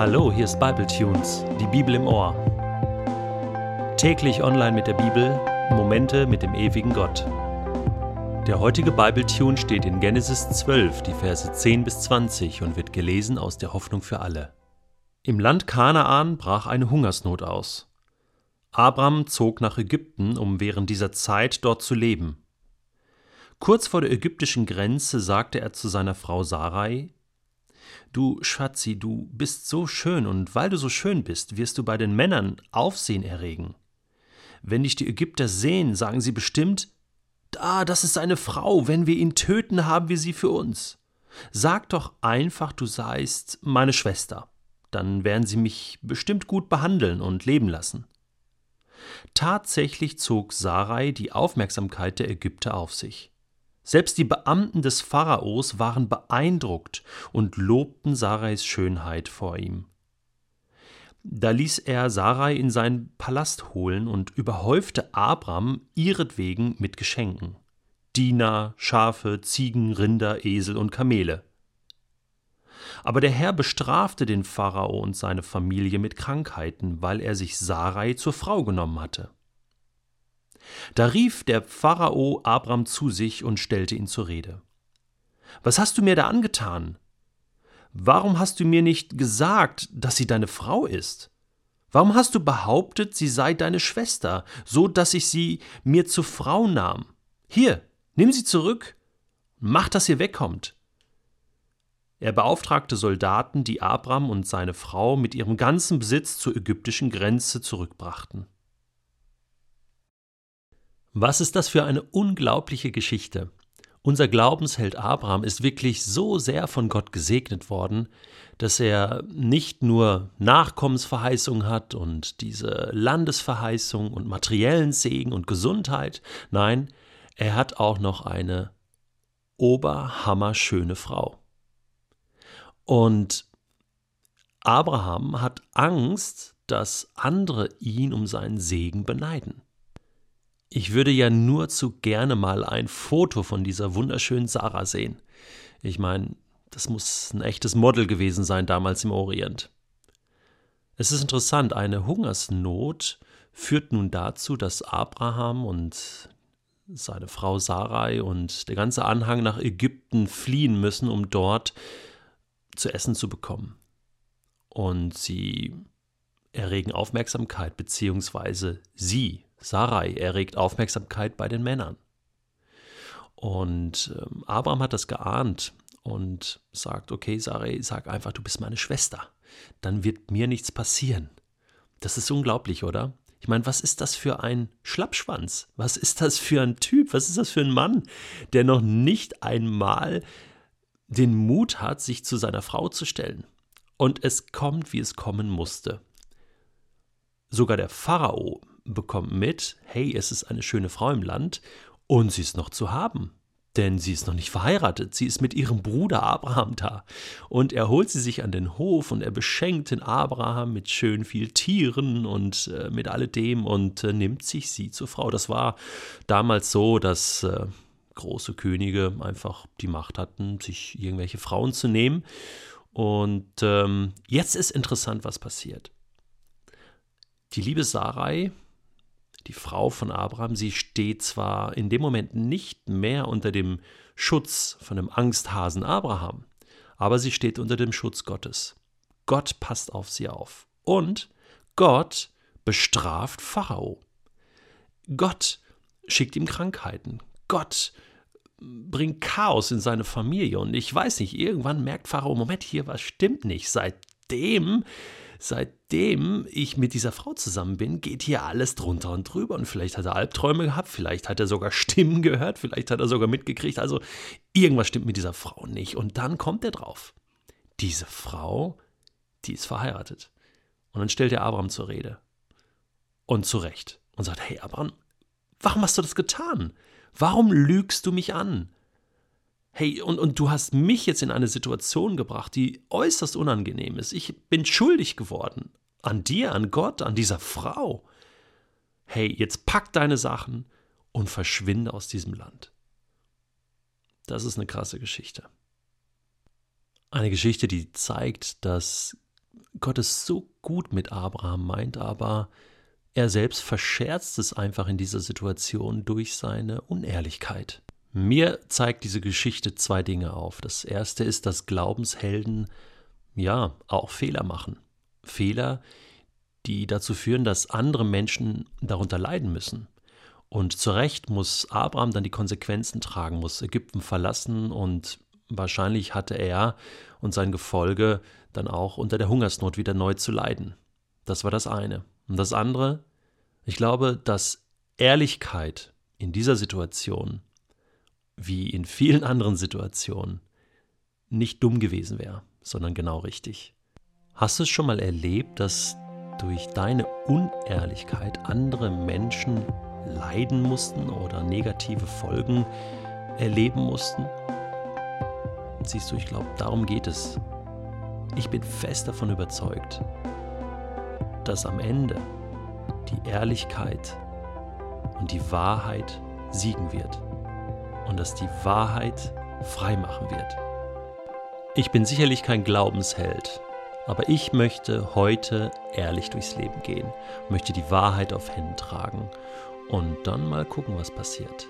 Hallo, hier ist Bible Tunes, die Bibel im Ohr. Täglich online mit der Bibel, Momente mit dem ewigen Gott. Der heutige Bible Tune steht in Genesis 12, die Verse 10 bis 20 und wird gelesen aus der Hoffnung für alle. Im Land Kanaan brach eine Hungersnot aus. Abram zog nach Ägypten, um während dieser Zeit dort zu leben. Kurz vor der ägyptischen Grenze sagte er zu seiner Frau Sarai: Du Schatzi, du bist so schön, und weil du so schön bist, wirst du bei den Männern Aufsehen erregen. Wenn dich die Ägypter sehen, sagen sie bestimmt, da, das ist eine Frau, wenn wir ihn töten, haben wir sie für uns. Sag doch einfach, du seist meine Schwester, dann werden sie mich bestimmt gut behandeln und leben lassen. Tatsächlich zog Sarai die Aufmerksamkeit der Ägypter auf sich. Selbst die Beamten des Pharaos waren beeindruckt und lobten Sarais Schönheit vor ihm. Da ließ er Sarai in seinen Palast holen und überhäufte Abram ihretwegen mit Geschenken. Diener, Schafe, Ziegen, Rinder, Esel und Kamele. Aber der Herr bestrafte den Pharao und seine Familie mit Krankheiten, weil er sich Sarai zur Frau genommen hatte. Da rief der Pharao Abram zu sich und stellte ihn zur Rede. Was hast du mir da angetan? Warum hast du mir nicht gesagt, dass sie deine Frau ist? Warum hast du behauptet, sie sei deine Schwester, so dass ich sie mir zur Frau nahm? Hier, nimm sie zurück, mach, dass ihr wegkommt. Er beauftragte Soldaten, die Abram und seine Frau mit ihrem ganzen Besitz zur ägyptischen Grenze zurückbrachten. Was ist das für eine unglaubliche Geschichte? Unser Glaubensheld Abraham ist wirklich so sehr von Gott gesegnet worden, dass er nicht nur Nachkommensverheißung hat und diese Landesverheißung und materiellen Segen und Gesundheit, nein, er hat auch noch eine oberhammerschöne Frau. Und Abraham hat Angst, dass andere ihn um seinen Segen beneiden. Ich würde ja nur zu gerne mal ein Foto von dieser wunderschönen Sarah sehen. Ich meine, das muss ein echtes Model gewesen sein damals im Orient. Es ist interessant, eine Hungersnot führt nun dazu, dass Abraham und seine Frau Sarai und der ganze Anhang nach Ägypten fliehen müssen, um dort zu essen zu bekommen. Und sie erregen Aufmerksamkeit, beziehungsweise sie Sarai erregt Aufmerksamkeit bei den Männern. Und ähm, Abraham hat das geahnt und sagt, okay, Sarai, sag einfach, du bist meine Schwester. Dann wird mir nichts passieren. Das ist unglaublich, oder? Ich meine, was ist das für ein Schlappschwanz? Was ist das für ein Typ? Was ist das für ein Mann, der noch nicht einmal den Mut hat, sich zu seiner Frau zu stellen? Und es kommt, wie es kommen musste. Sogar der Pharao bekommt mit, hey, es ist eine schöne Frau im Land und sie ist noch zu haben. Denn sie ist noch nicht verheiratet, sie ist mit ihrem Bruder Abraham da. Und er holt sie sich an den Hof und er beschenkt den Abraham mit schön viel Tieren und äh, mit alledem und äh, nimmt sich sie zur Frau. Das war damals so, dass äh, große Könige einfach die Macht hatten, sich irgendwelche Frauen zu nehmen. Und ähm, jetzt ist interessant, was passiert. Die liebe Sarai die Frau von Abraham, sie steht zwar in dem Moment nicht mehr unter dem Schutz von dem Angsthasen Abraham, aber sie steht unter dem Schutz Gottes. Gott passt auf sie auf. Und Gott bestraft Pharao. Gott schickt ihm Krankheiten. Gott bringt Chaos in seine Familie. Und ich weiß nicht, irgendwann merkt Pharao, Moment, hier was stimmt nicht. Seitdem seitdem ich mit dieser Frau zusammen bin, geht hier alles drunter und drüber. Und vielleicht hat er Albträume gehabt, vielleicht hat er sogar Stimmen gehört, vielleicht hat er sogar mitgekriegt. Also irgendwas stimmt mit dieser Frau nicht. Und dann kommt er drauf. Diese Frau, die ist verheiratet. Und dann stellt er Abraham zur Rede. Und zurecht. Und sagt, hey Abraham, warum hast du das getan? Warum lügst du mich an? Hey, und, und du hast mich jetzt in eine Situation gebracht, die äußerst unangenehm ist. Ich bin schuldig geworden. An dir, an Gott, an dieser Frau. Hey, jetzt pack deine Sachen und verschwinde aus diesem Land. Das ist eine krasse Geschichte. Eine Geschichte, die zeigt, dass Gott es so gut mit Abraham meint, aber er selbst verscherzt es einfach in dieser Situation durch seine Unehrlichkeit. Mir zeigt diese Geschichte zwei Dinge auf. Das erste ist, dass Glaubenshelden ja auch Fehler machen. Fehler, die dazu führen, dass andere Menschen darunter leiden müssen. Und zu Recht muss Abraham dann die Konsequenzen tragen, muss Ägypten verlassen und wahrscheinlich hatte er und sein Gefolge dann auch unter der Hungersnot wieder neu zu leiden. Das war das eine. Und das andere, ich glaube, dass Ehrlichkeit in dieser Situation, wie in vielen anderen Situationen, nicht dumm gewesen wäre, sondern genau richtig. Hast du es schon mal erlebt, dass durch deine Unehrlichkeit andere Menschen leiden mussten oder negative Folgen erleben mussten? Siehst du, ich glaube, darum geht es. Ich bin fest davon überzeugt, dass am Ende die Ehrlichkeit und die Wahrheit siegen wird und dass die Wahrheit frei machen wird. Ich bin sicherlich kein Glaubensheld, aber ich möchte heute ehrlich durchs Leben gehen, möchte die Wahrheit auf Händen tragen und dann mal gucken, was passiert.